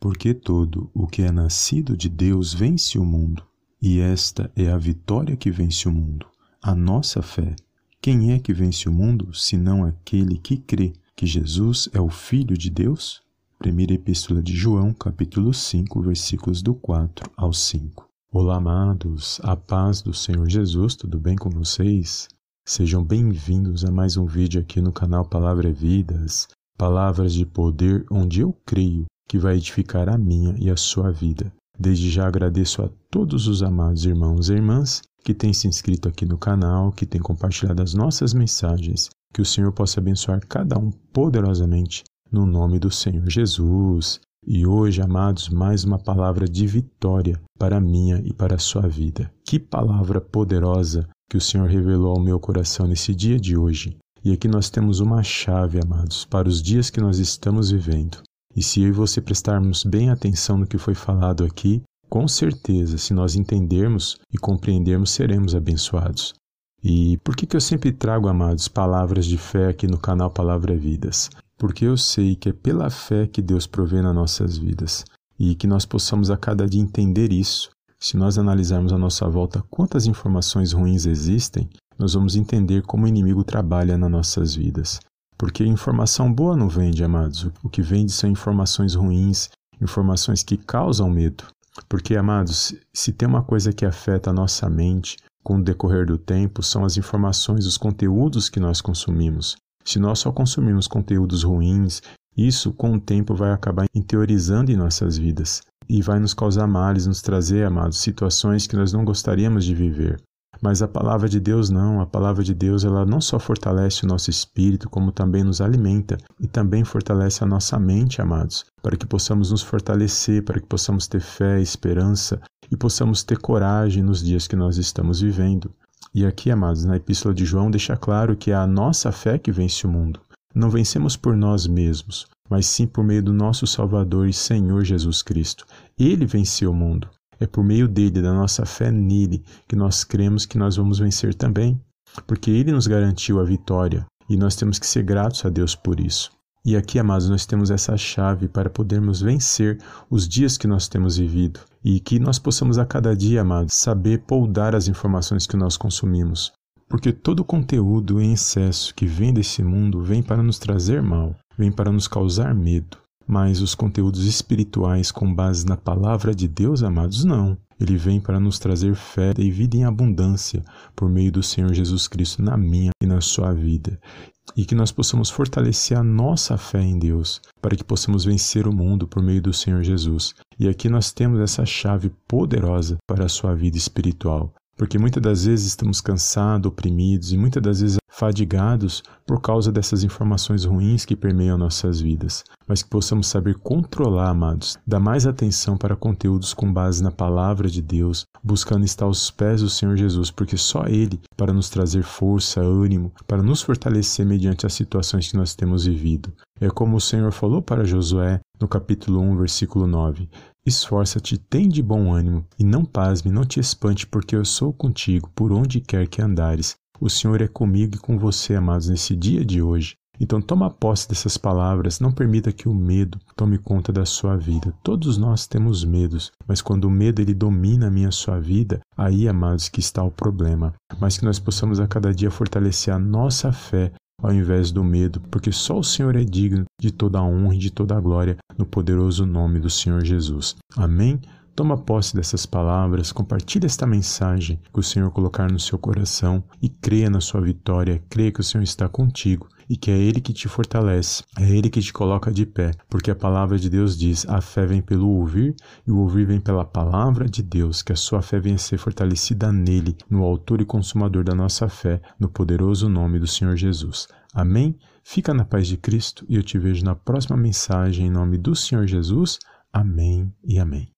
Porque todo o que é nascido de Deus vence o mundo, e esta é a vitória que vence o mundo, a nossa fé. Quem é que vence o mundo, senão aquele que crê que Jesus é o Filho de Deus? Primeira Epístola de João, capítulo 5, versículos do 4 ao 5. Olá, amados, a paz do Senhor Jesus, tudo bem com vocês? Sejam bem-vindos a mais um vídeo aqui no canal Palavra é Vidas, palavras de poder onde eu creio que vai edificar a minha e a sua vida. Desde já agradeço a todos os amados irmãos e irmãs que têm se inscrito aqui no canal, que têm compartilhado as nossas mensagens. Que o Senhor possa abençoar cada um poderosamente no nome do Senhor Jesus. E hoje, amados, mais uma palavra de vitória para a minha e para a sua vida. Que palavra poderosa que o Senhor revelou ao meu coração nesse dia de hoje. E aqui nós temos uma chave, amados, para os dias que nós estamos vivendo. E se eu e você prestarmos bem atenção no que foi falado aqui, com certeza, se nós entendermos e compreendermos, seremos abençoados. E por que, que eu sempre trago, amados, palavras de fé aqui no canal Palavra Vidas? Porque eu sei que é pela fé que Deus provê nas nossas vidas e que nós possamos a cada dia entender isso. Se nós analisarmos à nossa volta quantas informações ruins existem, nós vamos entender como o inimigo trabalha nas nossas vidas. Porque informação boa não vende, amados. O que vende são informações ruins, informações que causam medo. Porque, amados, se tem uma coisa que afeta a nossa mente com o decorrer do tempo, são as informações, os conteúdos que nós consumimos. Se nós só consumimos conteúdos ruins, isso com o tempo vai acabar interiorizando em nossas vidas e vai nos causar males, nos trazer, amados, situações que nós não gostaríamos de viver. Mas a palavra de Deus não, a palavra de Deus ela não só fortalece o nosso espírito, como também nos alimenta e também fortalece a nossa mente, amados, para que possamos nos fortalecer, para que possamos ter fé, esperança e possamos ter coragem nos dias que nós estamos vivendo. E aqui, amados, na Epístola de João deixa claro que é a nossa fé que vence o mundo. Não vencemos por nós mesmos, mas sim por meio do nosso Salvador e Senhor Jesus Cristo. Ele venceu o mundo. É por meio dele, da nossa fé nele, que nós cremos que nós vamos vencer também, porque ele nos garantiu a vitória e nós temos que ser gratos a Deus por isso. E aqui, amados, nós temos essa chave para podermos vencer os dias que nós temos vivido e que nós possamos a cada dia, amados, saber poldar as informações que nós consumimos. Porque todo conteúdo em excesso que vem desse mundo vem para nos trazer mal, vem para nos causar medo. Mas os conteúdos espirituais com base na palavra de Deus, amados, não. Ele vem para nos trazer fé e vida em abundância por meio do Senhor Jesus Cristo na minha e na sua vida. E que nós possamos fortalecer a nossa fé em Deus, para que possamos vencer o mundo por meio do Senhor Jesus. E aqui nós temos essa chave poderosa para a sua vida espiritual. Porque muitas das vezes estamos cansados, oprimidos e muitas das vezes fadigados por causa dessas informações ruins que permeiam nossas vidas, mas que possamos saber controlar, amados, dar mais atenção para conteúdos com base na palavra de Deus, buscando estar aos pés do Senhor Jesus, porque só Ele para nos trazer força, ânimo, para nos fortalecer mediante as situações que nós temos vivido. É como o Senhor falou para Josué no capítulo 1, versículo 9: Esforça-te, tem de bom ânimo, e não pasme, não te espante, porque eu sou contigo por onde quer que andares. O Senhor é comigo e com você, amados, nesse dia de hoje. Então toma posse dessas palavras, não permita que o medo tome conta da sua vida. Todos nós temos medos, mas quando o medo ele domina a minha sua vida, aí, amados, que está o problema. Mas que nós possamos a cada dia fortalecer a nossa fé ao invés do medo, porque só o Senhor é digno de toda a honra e de toda a glória no poderoso nome do Senhor Jesus. Amém? Toma posse dessas palavras, compartilhe esta mensagem que o Senhor colocar no seu coração e creia na sua vitória, creia que o Senhor está contigo e que é Ele que te fortalece, é Ele que te coloca de pé, porque a palavra de Deus diz: a fé vem pelo ouvir e o ouvir vem pela palavra de Deus, que a sua fé venha a ser fortalecida nele, no Autor e Consumador da nossa fé, no poderoso nome do Senhor Jesus. Amém? Fica na paz de Cristo e eu te vejo na próxima mensagem em nome do Senhor Jesus. Amém e amém.